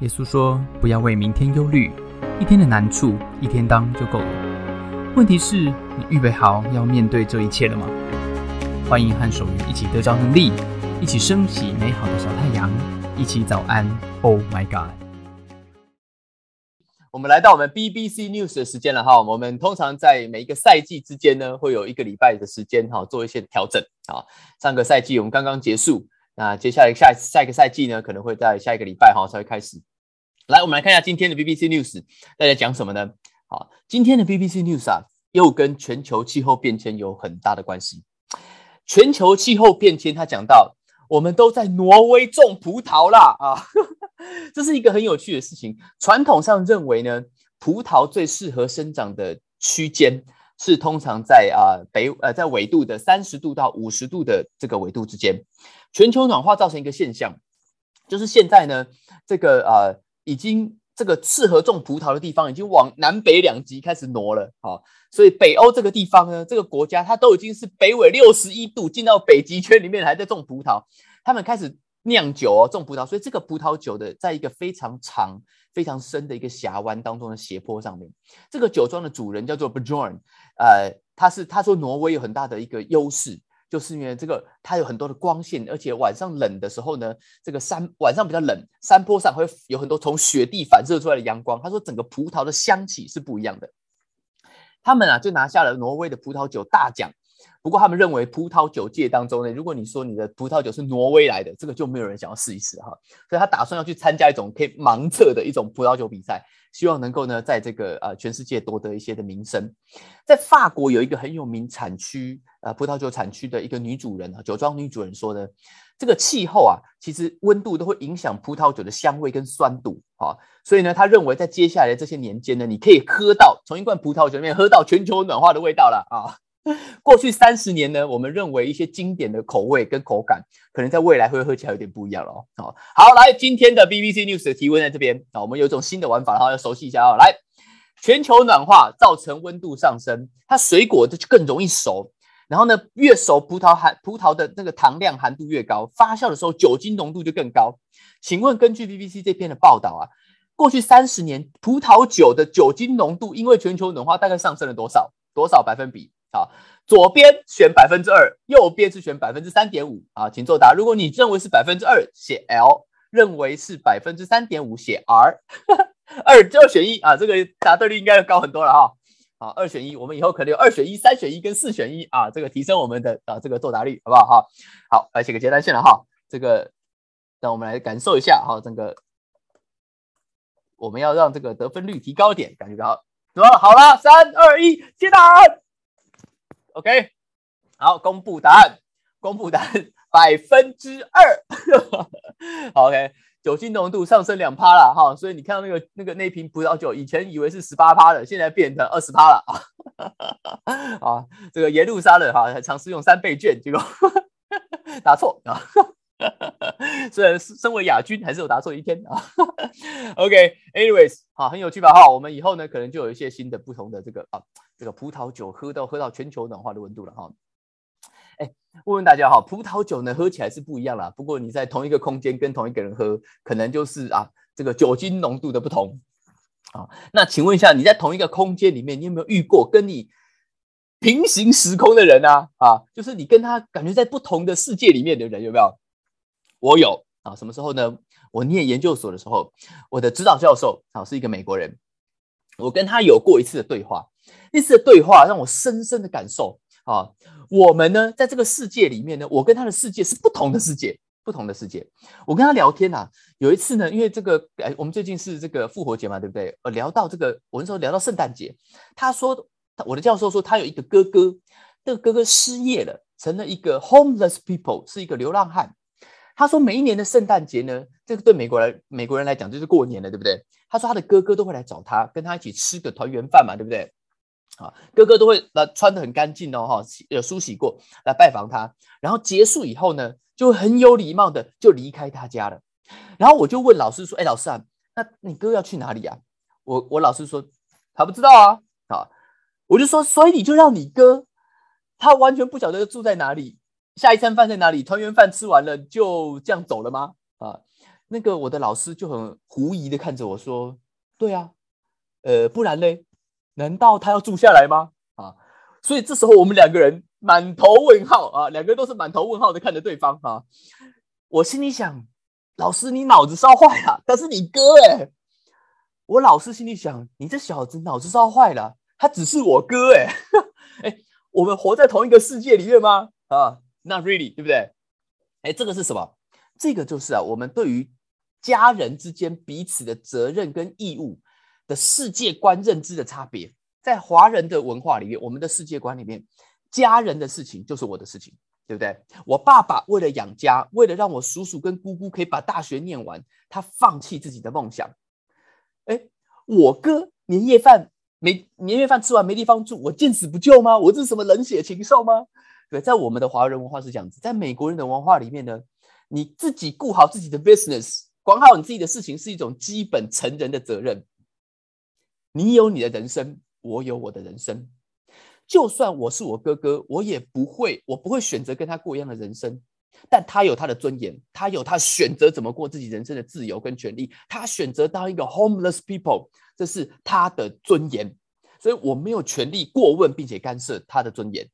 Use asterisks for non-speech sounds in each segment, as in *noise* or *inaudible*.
耶稣说：“不要为明天忧虑，一天的难处一天当就够了。问题是，你预备好要面对这一切了吗？”欢迎和守愚一起得着能力，一起升起美好的小太阳，一起早安。Oh my God！我们来到我们 BBC News 的时间了哈。我们通常在每一个赛季之间呢，会有一个礼拜的时间哈，做一些调整啊。上个赛季我们刚刚结束。那接下来下下一个赛季呢，可能会在下一个礼拜哈才会开始。来，我们来看一下今天的 BBC News，大家讲什么呢？好，今天的 BBC News 啊，又跟全球气候变迁有很大的关系。全球气候变迁，他讲到我们都在挪威种葡萄啦啊，*laughs* 这是一个很有趣的事情。传统上认为呢，葡萄最适合生长的区间。是通常在啊北呃在纬度的三十度到五十度的这个纬度之间，全球暖化造成一个现象，就是现在呢这个呃已经这个适合种葡萄的地方已经往南北两极开始挪了啊，所以北欧这个地方呢这个国家它都已经是北纬六十一度进到北极圈里面还在种葡萄，他们开始。酿酒哦，种葡萄，所以这个葡萄酒的在一个非常长、非常深的一个峡湾当中的斜坡上面，这个酒庄的主人叫做 Bjorn，呃，他是他说挪威有很大的一个优势，就是因为这个它有很多的光线，而且晚上冷的时候呢，这个山晚上比较冷，山坡上会有很多从雪地反射出来的阳光。他说整个葡萄的香气是不一样的。他们啊就拿下了挪威的葡萄酒大奖。不过他们认为葡萄酒界当中呢，如果你说你的葡萄酒是挪威来的，这个就没有人想要试一试哈。所以他打算要去参加一种可以盲测的一种葡萄酒比赛，希望能够呢在这个呃全世界夺得一些的名声。在法国有一个很有名产区呃葡萄酒产区的一个女主人啊，酒庄女主人说呢，这个气候啊，其实温度都会影响葡萄酒的香味跟酸度啊。所以呢，他认为在接下来的这些年间呢，你可以喝到从一罐葡萄酒里面喝到全球暖化的味道了啊。*laughs* 过去三十年呢，我们认为一些经典的口味跟口感，可能在未来会喝起来有点不一样了哦。好，来今天的 BBC News 的提问在这边啊，我们有一种新的玩法，然后要熟悉一下啊。来，全球暖化造成温度上升，它水果就更容易熟，然后呢，越熟葡萄含葡萄的那个糖量含度越高，发酵的时候酒精浓度就更高。请问根据 BBC 这篇的报道啊，过去三十年葡萄酒的酒精浓度因为全球暖化大概上升了多少？多少百分比？好，左边选百分之二，右边是选百分之三点五啊，请作答。如果你认为是百分之二，写 L；认为是百分之三点五，写 R。*laughs* 二就二选一啊，这个答对率应该要高很多了哈。好，二选一，我们以后可能有二选一、三选一跟四选一啊，这个提升我们的啊这个作答率，好不好？哈，好，来写个接单线了哈。这个让我们来感受一下哈，这个我们要让这个得分率提高点，感觉好。怎么好了？三二一，接单。OK，好，公布答案，公布答案，*laughs* 百分之二。*laughs* OK，酒精浓度上升两趴了哈，所以你看到那个那个那瓶葡萄酒，以前以为是十八趴的，现在变成二十趴了啊。*laughs* 啊，这个耶路撒冷哈，尝试用三倍券，结果打错啊。*laughs* 虽然身为亚军，还是有答错一天啊。OK，Anyways，好，很有趣吧？哈，我们以后呢，可能就有一些新的、不同的这个啊，这个葡萄酒喝到喝到全球暖化的温度了哈。哎，问问大家哈，葡萄酒呢喝起来是不一样啦，不过你在同一个空间跟同一个人喝，可能就是啊这个酒精浓度的不同啊。那请问一下，你在同一个空间里面，你有没有遇过跟你平行时空的人啊？啊，就是你跟他感觉在不同的世界里面的人有没有？我有啊，什么时候呢？我念研究所的时候，我的指导教授啊是一个美国人，我跟他有过一次的对话，那次的对话让我深深的感受啊，我们呢在这个世界里面呢，我跟他的世界是不同的世界，不同的世界。我跟他聊天呐，有一次呢，因为这个哎，我们最近是这个复活节嘛，对不对？呃，聊到这个，我那时候聊到圣诞节，他说，我的教授说他有一个哥哥，这个哥哥失业了，成了一个 homeless people，是一个流浪汉。他说，每一年的圣诞节呢，这个对美国人美国人来讲就是过年了，对不对？他说他的哥哥都会来找他，跟他一起吃个团圆饭嘛，对不对？啊，哥哥都会来穿的很干净哦，哈，有梳洗过来拜访他，然后结束以后呢，就很有礼貌的就离开他家了。然后我就问老师说：“哎，老师啊，那你哥要去哪里啊？”我我老师说他不知道啊，啊，我就说，所以你就让你哥，他完全不晓得住在哪里。下一餐饭在哪里？团圆饭吃完了就这样走了吗？啊，那个我的老师就很狐疑的看着我说：“对啊，呃，不然嘞？难道他要住下来吗？”啊，所以这时候我们两个人满头问号啊，两个人都是满头问号的看着对方啊。我心里想：老师，你脑子烧坏了，他是你哥哎。我老师心里想：你这小子脑子烧坏了，他只是我哥哎。*laughs* 哎，我们活在同一个世界里面吗？啊，Not really，对不对？哎，这个是什么？这个就是啊，我们对于家人之间彼此的责任跟义务的世界观认知的差别。在华人的文化里面，我们的世界观里面，家人的事情就是我的事情，对不对？我爸爸为了养家，为了让我叔叔跟姑姑可以把大学念完，他放弃自己的梦想。哎，我哥年夜饭没年夜饭吃完没地方住，我见死不救吗？我这是什么冷血禽兽吗？对，在我们的华人文化是这样子，在美国人的文化里面呢，你自己顾好自己的 business，管好你自己的事情是一种基本成人的责任。你有你的人生。我有我的人生，就算我是我哥哥，我也不会，我不会选择跟他过一样的人生。但他有他的尊严，他有他选择怎么过自己人生的自由跟权利。他选择当一个 homeless people，这是他的尊严。所以我没有权利过问并且干涉他的尊严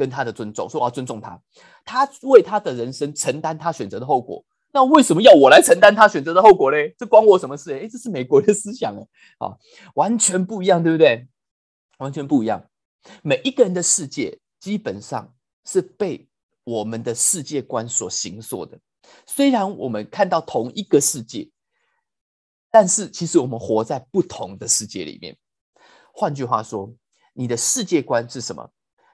跟他的尊重。说我要尊重他，他为他的人生承担他选择的后果。那为什么要我来承担他选择的后果嘞？这关我什么事？哎，这是美国的思想哎，啊，完全不一样，对不对？完全不一样。每一个人的世界基本上是被我们的世界观所形塑的。虽然我们看到同一个世界，但是其实我们活在不同的世界里面。换句话说，你的世界观是什么，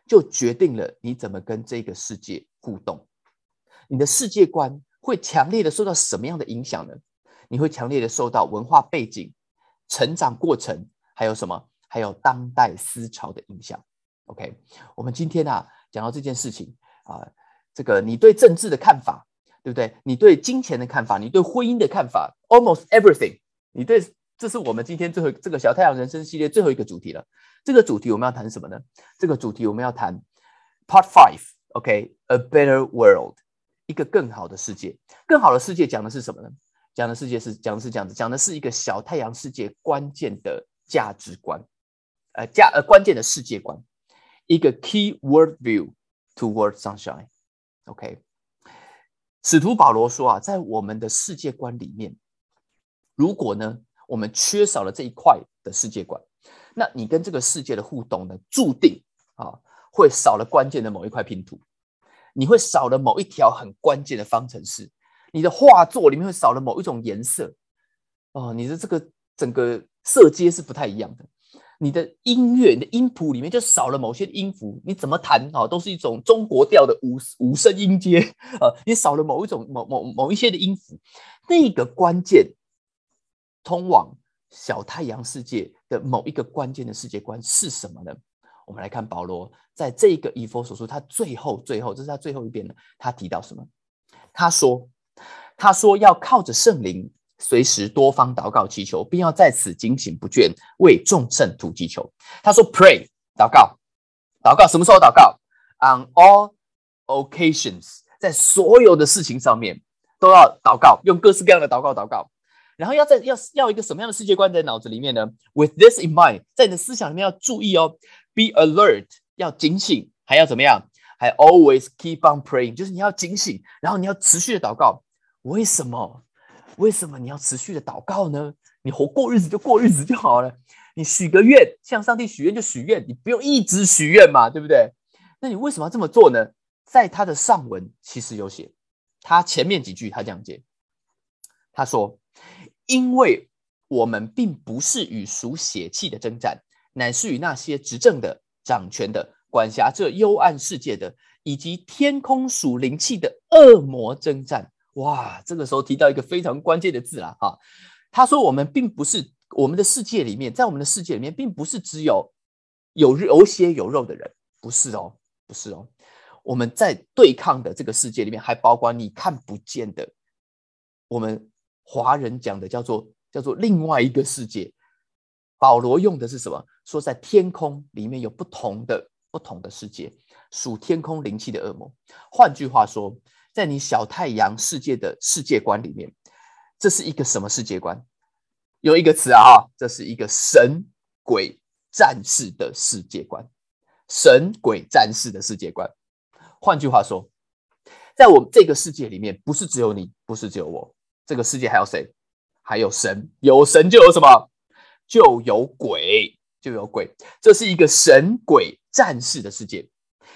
就决定了你怎么跟这个世界互动。你的世界观会强烈的受到什么样的影响呢？你会强烈的受到文化背景、成长过程，还有什么？还有当代思潮的影响。OK，我们今天啊讲到这件事情啊，这个你对政治的看法，对不对？你对金钱的看法，你对婚姻的看法，almost everything。你对，这是我们今天最后这个小太阳人生系列最后一个主题了。这个主题我们要谈什么呢？这个主题我们要谈 Part Five，OK，A Better World，一个更好的世界。更好的世界讲的是什么呢？讲的世界是讲的是这样子，讲的是一个小太阳世界关键的价值观。呃，价呃关键的世界观，一个 key world view toward sunshine。OK，使徒保罗说啊，在我们的世界观里面，如果呢我们缺少了这一块的世界观，那你跟这个世界的互动呢，注定啊会少了关键的某一块拼图，你会少了某一条很关键的方程式，你的画作里面会少了某一种颜色，哦，你的这个整个色阶是不太一样的。你的音乐，你的音谱里面就少了某些音符，你怎么弹啊，都是一种中国调的五五声音阶 *laughs* 啊，你少了某一种某某某一些的音符，那个关键通往小太阳世界的某一个关键的世界观是什么呢？我们来看保罗在这个以弗所书，他最后最后，这是他最后一遍了，他提到什么？他说，他说要靠着圣灵。随时多方祷告祈求，并要在此警醒不倦，为众圣徒祈求。他说：“Pray，祷告，祷告，什么时候祷告？On all occasions，在所有的事情上面都要祷告，用各式各样的祷告祷告。然后要在要要一个什么样的世界观在脑子里面呢？With this in mind，在你的思想里面要注意哦，Be alert，要警醒，还要怎么样？还 always keep on praying，就是你要警醒，然后你要持续的祷告。为什么？”为什么你要持续的祷告呢？你活过日子就过日子就好了。你许个愿，向上帝许愿就许愿，你不用一直许愿嘛，对不对？那你为什么要这么做呢？在他的上文其实有写，他前面几句他这样接，他说：“因为我们并不是与属血气的征战，乃是与那些执政的、掌权的、管辖这幽暗世界的，以及天空属灵气的恶魔征战。”哇，这个时候提到一个非常关键的字了哈。他说：“我们并不是我们的世界里面，在我们的世界里面，并不是只有有有血有肉的人，不是哦，不是哦。我们在对抗的这个世界里面，还包括你看不见的。我们华人讲的叫做叫做另外一个世界。保罗用的是什么？说在天空里面有不同的不同的世界，属天空灵气的恶魔。换句话说。”在你小太阳世界的世界观里面，这是一个什么世界观？有一个词啊，这是一个神鬼战士的世界观。神鬼战士的世界观。换句话说，在我们这个世界里面，不是只有你，不是只有我，这个世界还有谁？还有神。有神就有什么？就有鬼，就有鬼。这是一个神鬼战士的世界。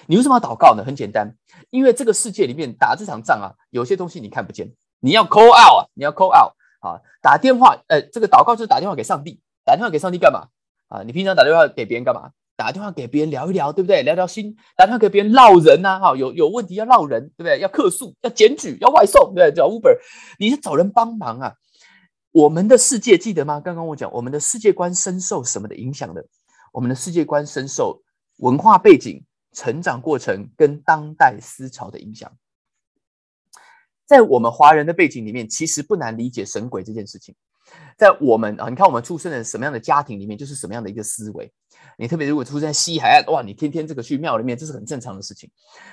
你为什么要祷告呢？很简单，因为这个世界里面打这场仗啊，有些东西你看不见，你要 call out 啊，你要 call out 啊，打电话，呃，这个祷告就是打电话给上帝，打电话给上帝干嘛啊？你平常打电话给别人干嘛？打电话给别人聊一聊，对不对？聊聊心，打电话给别人闹人呐，哈，有有问题要闹人，对不对？要客诉，要检举，要外送，对不对？叫 Uber，你是找人帮忙啊。我们的世界记得吗？刚刚我讲，我们的世界观深受什么的影响的？我们的世界观深受文化背景。成长过程跟当代思潮的影响，在我们华人的背景里面，其实不难理解神鬼这件事情。在我们啊，你看我们出生在什么样的家庭里面，就是什么样的一个思维。你特别如果出生在西海岸，哇，你天天这个去庙里面，这是很正常的事情。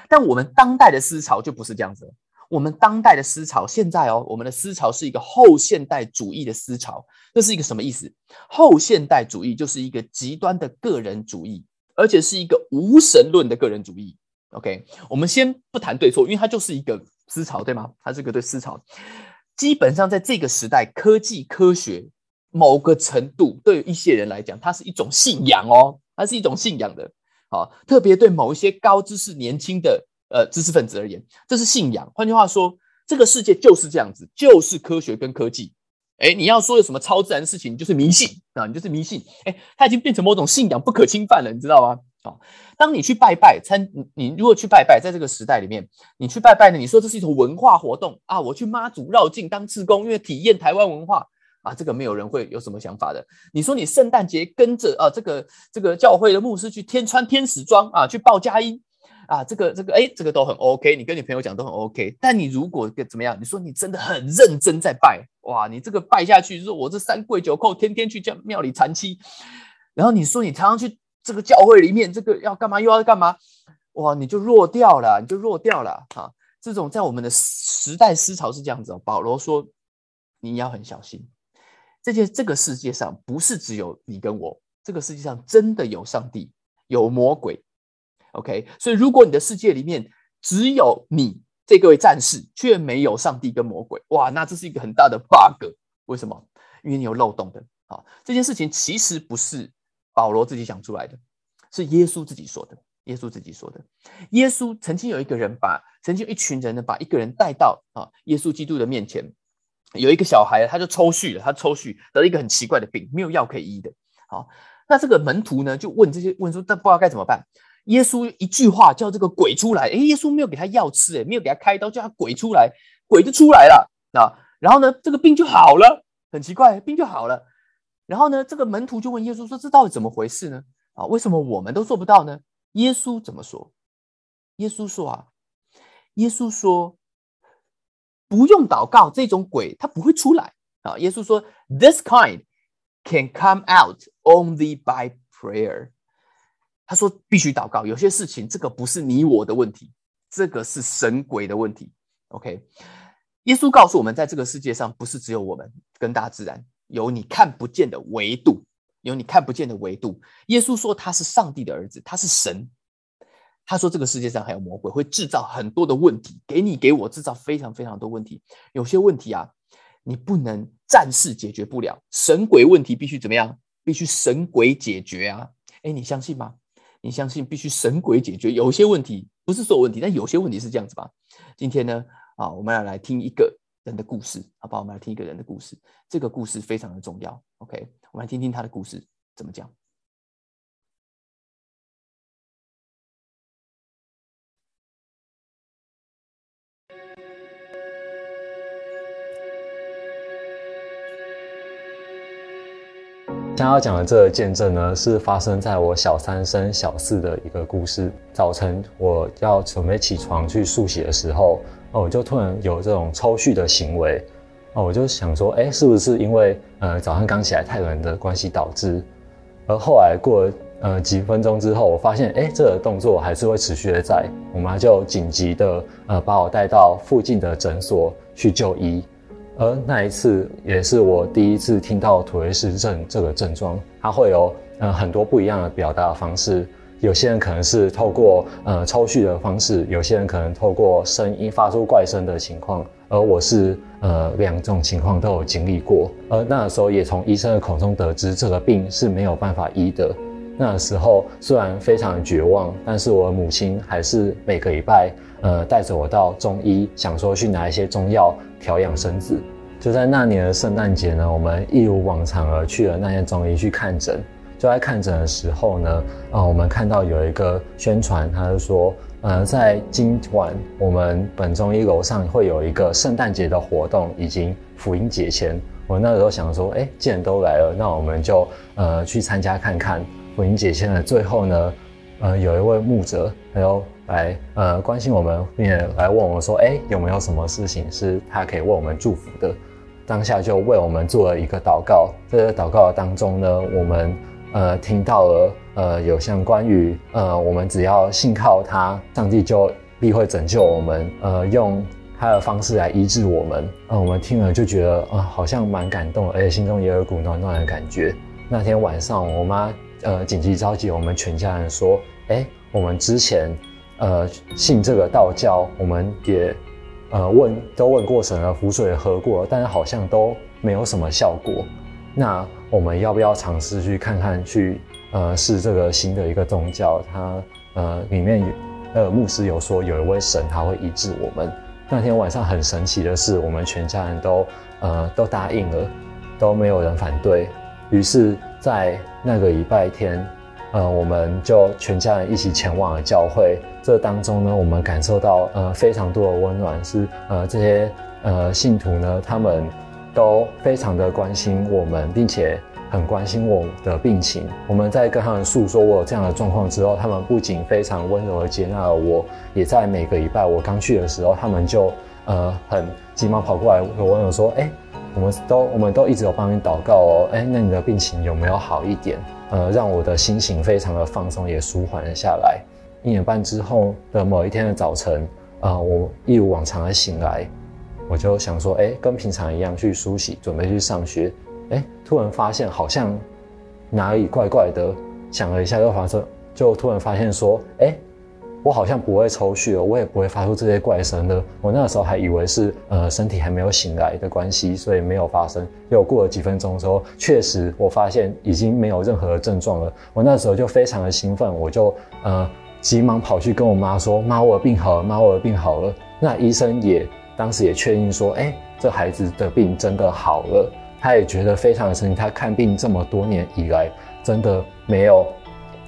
但我们当代的思潮就不是这样子。我们当代的思潮，现在哦，我们的思潮是一个后现代主义的思潮。这是一个什么意思？后现代主义就是一个极端的个人主义。而且是一个无神论的个人主义。OK，我们先不谈对错，因为它就是一个思潮，对吗？它是个对思潮。基本上在这个时代，科技科学某个程度对于一些人来讲，它是一种信仰哦，它是一种信仰的。好，特别对某一些高知识、年轻的呃知识分子而言，这是信仰。换句话说，这个世界就是这样子，就是科学跟科技。哎，你要说有什么超自然的事情，你就是迷信啊，你就是迷信。哎，它已经变成某种信仰，不可侵犯了，你知道吗？啊，当你去拜拜参，你如果去拜拜，在这个时代里面，你去拜拜呢，你说这是一种文化活动啊，我去妈祖绕境当志工，因为体验台湾文化啊，这个没有人会有什么想法的。你说你圣诞节跟着啊，这个这个教会的牧师去天穿天使装啊，去报佳音。啊，这个这个，哎，这个都很 OK，你跟你朋友讲都很 OK。但你如果怎么样？你说你真的很认真在拜，哇，你这个拜下去，说我这三跪九叩，天天去叫庙里禅七，然后你说你常常去这个教会里面，这个要干嘛又要干嘛？哇，你就弱掉了，你就弱掉了哈。这种在我们的时代思潮是这样子哦。保罗说，你要很小心，这件这个世界上不是只有你跟我，这个世界上真的有上帝，有魔鬼。OK，所以如果你的世界里面只有你这个位战士，却没有上帝跟魔鬼，哇，那这是一个很大的 bug。为什么？因为你有漏洞的。好，这件事情其实不是保罗自己想出来的，是耶稣自己说的。耶稣自己说的。耶稣曾经有一个人把，曾经有一群人呢，把一个人带到啊，耶稣基督的面前。有一个小孩，他就抽搐了，他抽搐得了一个很奇怪的病，没有药可以医的。好，那这个门徒呢，就问这些问说，但不知道该怎么办。耶稣一句话叫这个鬼出来，哎，耶稣没有给他药吃，哎，没有给他开刀，叫他鬼出来，鬼就出来了啊。然后呢，这个病就好了，很奇怪，病就好了。然后呢，这个门徒就问耶稣说：“这到底怎么回事呢？啊，为什么我们都做不到呢？”耶稣怎么说？耶稣说啊，耶稣说不用祷告，这种鬼他不会出来啊。耶稣说：“This kind can come out only by prayer。”他说：“必须祷告，有些事情这个不是你我的问题，这个是神鬼的问题。” OK，耶稣告诉我们，在这个世界上，不是只有我们跟大自然有你看不见的维度，有你看不见的维度。耶稣说他是上帝的儿子，他是神。他说这个世界上还有魔鬼，会制造很多的问题，给你给我制造非常非常多问题。有些问题啊，你不能暂时解决不了，神鬼问题必须怎么样？必须神鬼解决啊！哎，你相信吗？你相信必须神鬼解决有些问题，不是所有问题，但有些问题是这样子吧？今天呢，啊，我们要来听一个人的故事，好吧？我们来听一个人的故事，这个故事非常的重要。OK，我们来听听他的故事怎么讲。想要讲的这个见证呢，是发生在我小三升小四的一个故事。早晨我要准备起床去漱洗的时候，哦，我就突然有这种抽搐的行为，哦，我就想说，哎，是不是因为呃早上刚起来太冷的关系导致？而后来过了呃几分钟之后，我发现，哎，这个动作还是会持续的在。我妈就紧急的呃把我带到附近的诊所去就医。而那一次也是我第一次听到土雷氏症这个症状，它会有呃很多不一样的表达方式。有些人可能是透过呃抽蓄的方式，有些人可能透过声音发出怪声的情况，而我是呃两种情况都有经历过。而那时候也从医生的口中得知，这个病是没有办法医的。那时候虽然非常绝望，但是我母亲还是每个礼拜呃带着我到中医，想说去拿一些中药调养身子。就在那年的圣诞节呢，我们一如往常而去了那些中医去看诊。就在看诊的时候呢，啊，我们看到有一个宣传，他就说，呃，在今晚我们本中医楼上会有一个圣诞节的活动，已经福音节前。我那时候想说，哎，既然都来了，那我们就呃去参加看看福音节前的最后呢，呃，有一位牧者，他就来呃关心我们，并且来问我们说，哎，有没有什么事情是他可以为我们祝福的？当下就为我们做了一个祷告。在这个祷告当中呢，我们。呃，听到了，呃，有像关于，呃，我们只要信靠他，上帝就必会拯救我们，呃，用他的方式来医治我们。呃，我们听了就觉得，啊，好像蛮感动，而且心中也有股暖暖的感觉。那天晚上，我妈，呃，紧急召集我们全家人说，哎，我们之前，呃，信这个道教，我们也，呃，问都问过神了，符水喝过，但是好像都没有什么效果。那我们要不要尝试去看看？去呃试这个新的一个宗教？它呃里面呃牧师有说有一位神他会医治我们。那天晚上很神奇的是，我们全家人都呃都答应了，都没有人反对。于是，在那个礼拜天，呃我们就全家人一起前往了教会。这当中呢，我们感受到呃非常多的温暖，是呃这些呃信徒呢他们。都非常的关心我们，并且很关心我的病情。我们在跟他们诉说我有这样的状况之后，他们不仅非常温柔的接纳了我，也在每个礼拜我刚去的时候，他们就呃很急忙跑过来和我说：“哎，我们都我们都一直有帮你祷告哦，哎，那你的病情有没有好一点？呃，让我的心情非常的放松，也舒缓了下来。一年半之后的某一天的早晨，啊，我一如往常的醒来。”我就想说，哎，跟平常一样去梳洗，准备去上学。哎，突然发现好像哪里怪怪的，想了一下，又发生，就突然发现说，哎，我好像不会抽血了，我也不会发出这些怪声的。我那个时候还以为是呃身体还没有醒来的关系，所以没有发生。又过了几分钟之后，确实我发现已经没有任何的症状了。我那时候就非常的兴奋，我就呃急忙跑去跟我妈说：“妈，我的病好了，妈，我的病好了。”那医生也。当时也确定说，哎，这孩子的病真的好了。他也觉得非常的神奇，他看病这么多年以来，真的没有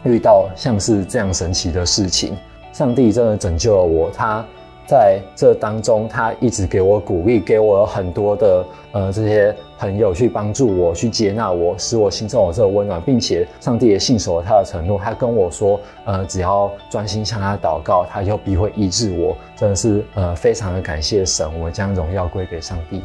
遇到像是这样神奇的事情。上帝真的拯救了我，他。在这当中，他一直给我鼓励，给我很多的呃这些朋友去帮助我，去接纳我，使我心中有这个温暖，并且上帝也信守了他的承诺，他跟我说，呃，只要专心向他祷告，他就必会医治我。真的是呃非常的感谢神，我将荣耀归给上帝。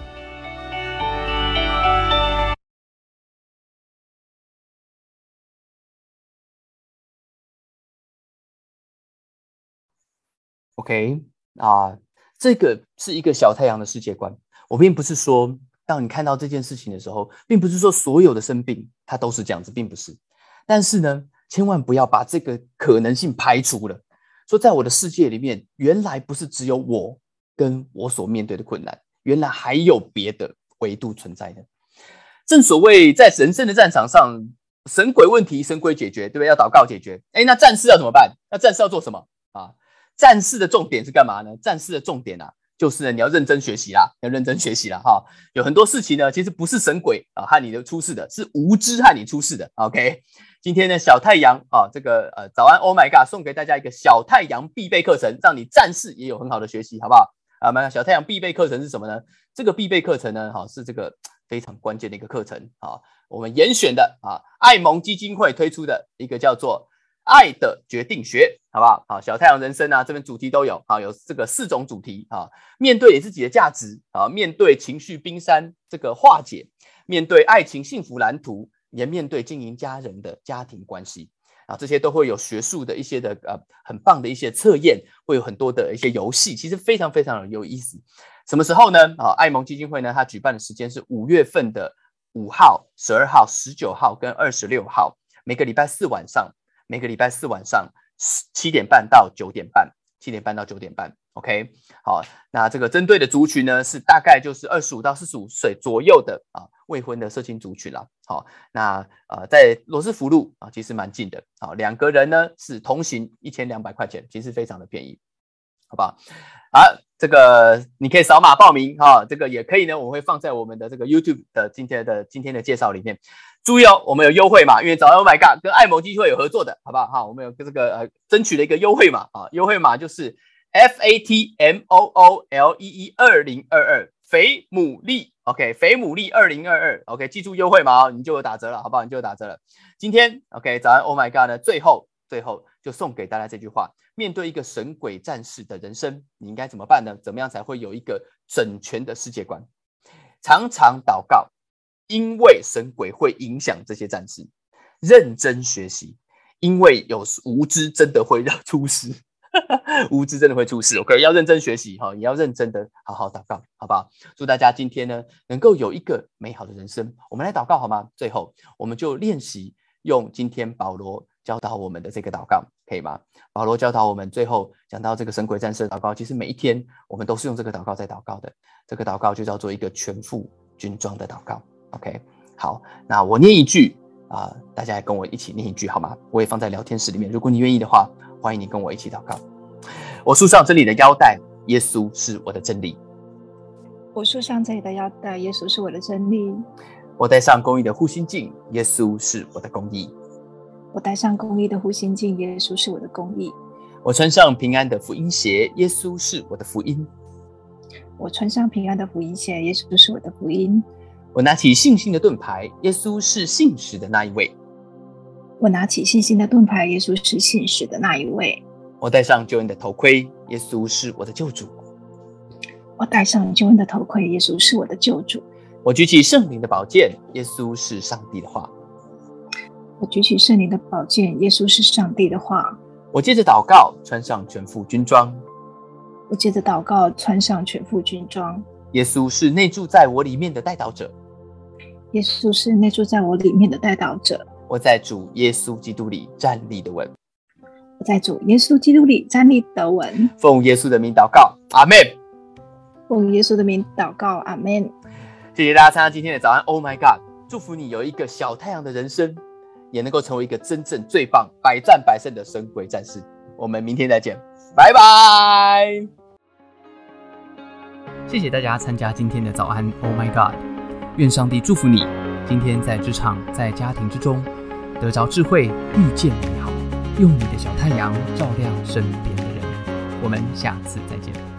OK。啊，这个是一个小太阳的世界观。我并不是说，当你看到这件事情的时候，并不是说所有的生病它都是这样子，并不是。但是呢，千万不要把这个可能性排除了。说在我的世界里面，原来不是只有我跟我所面对的困难，原来还有别的维度存在的。正所谓，在神圣的战场上，神鬼问题神鬼解决，对不对？要祷告解决。哎，那战士要怎么办？那战士要做什么啊？战士的重点是干嘛呢？战士的重点啊，就是呢，你要认真学习啦，要认真学习啦，哈。有很多事情呢，其实不是神鬼啊害你的出事的，是无知害你出事的。OK，今天呢，小太阳啊，这个呃，早安，Oh my God，送给大家一个小太阳必备课程，让你战士也有很好的学习，好不好？啊，那小太阳必备课程是什么呢？这个必备课程呢，哈，是这个非常关键的一个课程啊，我们严选的啊，爱盟基金会推出的一个叫做。爱的决定学，好不好？好，小太阳人生啊，这边主题都有，好，有这个四种主题啊。面对你自己的价值啊，面对情绪冰山这个化解，面对爱情幸福蓝图，也面对经营家人的家庭关系啊，这些都会有学术的一些的呃很棒的一些测验，会有很多的一些游戏，其实非常非常有意思。什么时候呢？啊，爱蒙基金会呢，它举办的时间是五月份的五号、十二号、十九号跟二十六号，每个礼拜四晚上，每个礼拜四晚上七点半到九点半，七点半到九点半。OK，好，那这个针对的族群呢，是大概就是二十五到四十五岁左右的啊未婚的社青族群了。好，那呃在罗斯福路啊，其实蛮近的。好，两个人呢是同行一千两百块钱，其实非常的便宜，好不好？好，这个你可以扫码报名哈，这个也可以呢，我会放在我们的这个 YouTube 的今天的今天的介绍里面。注意哦，我们有优惠码，因为早上 Oh My God 跟爱某基金会有合作的，好不好？哈，我们有这个呃争取了一个优惠码啊，优惠码就是。F A T M O O L E E 二零二二肥牡蛎，OK，肥牡蛎二零二二，OK，记住优惠码，你就有打折了，好不好？你就有打折了。今天，OK，早安，Oh my God 呢？最后，最后就送给大家这句话：面对一个神鬼战士的人生，你应该怎么办呢？怎么样才会有一个整全的世界观？常常祷告，因为神鬼会影响这些战士。认真学习，因为有无知真的会让出事。*laughs* 无知真的会出事，OK，要认真学习哈，也要认真的好好祷告，好不好？祝大家今天呢能够有一个美好的人生。我们来祷告好吗？最后，我们就练习用今天保罗教导我们的这个祷告，可以吗？保罗教导我们，最后讲到这个神鬼战士的祷告，其实每一天我们都是用这个祷告在祷告的。这个祷告就叫做一个全副军装的祷告，OK。好，那我念一句啊，大家跟我一起念一句好吗？我也放在聊天室里面，如果你愿意的话。欢迎你跟我一起祷告。我束上真理的腰带，耶稣是我的真理。我束上这里的腰带，耶稣是我的真理。我戴上公义的护心镜，耶稣是我的公义。我戴上公义的护心镜，耶稣是我的公义。我穿上平安的福音鞋，耶稣是我的福音。我穿上平安的福音鞋，耶稣是我的福音。我拿起信心的盾牌，耶稣是信实的那一位。我拿起信心的盾牌，耶稣是信使的那一位。我戴上救恩的头盔，耶稣是我的救主。我戴上救恩的头盔，耶稣是我的救主。我举起圣灵的宝剑，耶稣是上帝的话。我举起圣灵的宝剑，耶稣是上帝的话。我接着祷告，穿上全副军装。我接着祷告，穿上全副军装。耶稣是内住在我里面的带导者。耶稣是内住在我里面的带导者。我在主耶稣基督里站立的稳。我在主耶稣基督里站立的稳。奉耶稣的名祷告，阿门。奉耶稣的名祷告，阿门。谢谢大家参加今天的早安。Oh my God！祝福你有一个小太阳的人生，也能够成为一个真正最棒、百战百胜的神鬼战士。我们明天再见，拜拜。谢谢大家参加今天的早安。Oh my God！愿上帝祝福你。今天在职场、在家庭之中，得着智慧，遇见美好，用你的小太阳照亮身边的人。我们下次再见。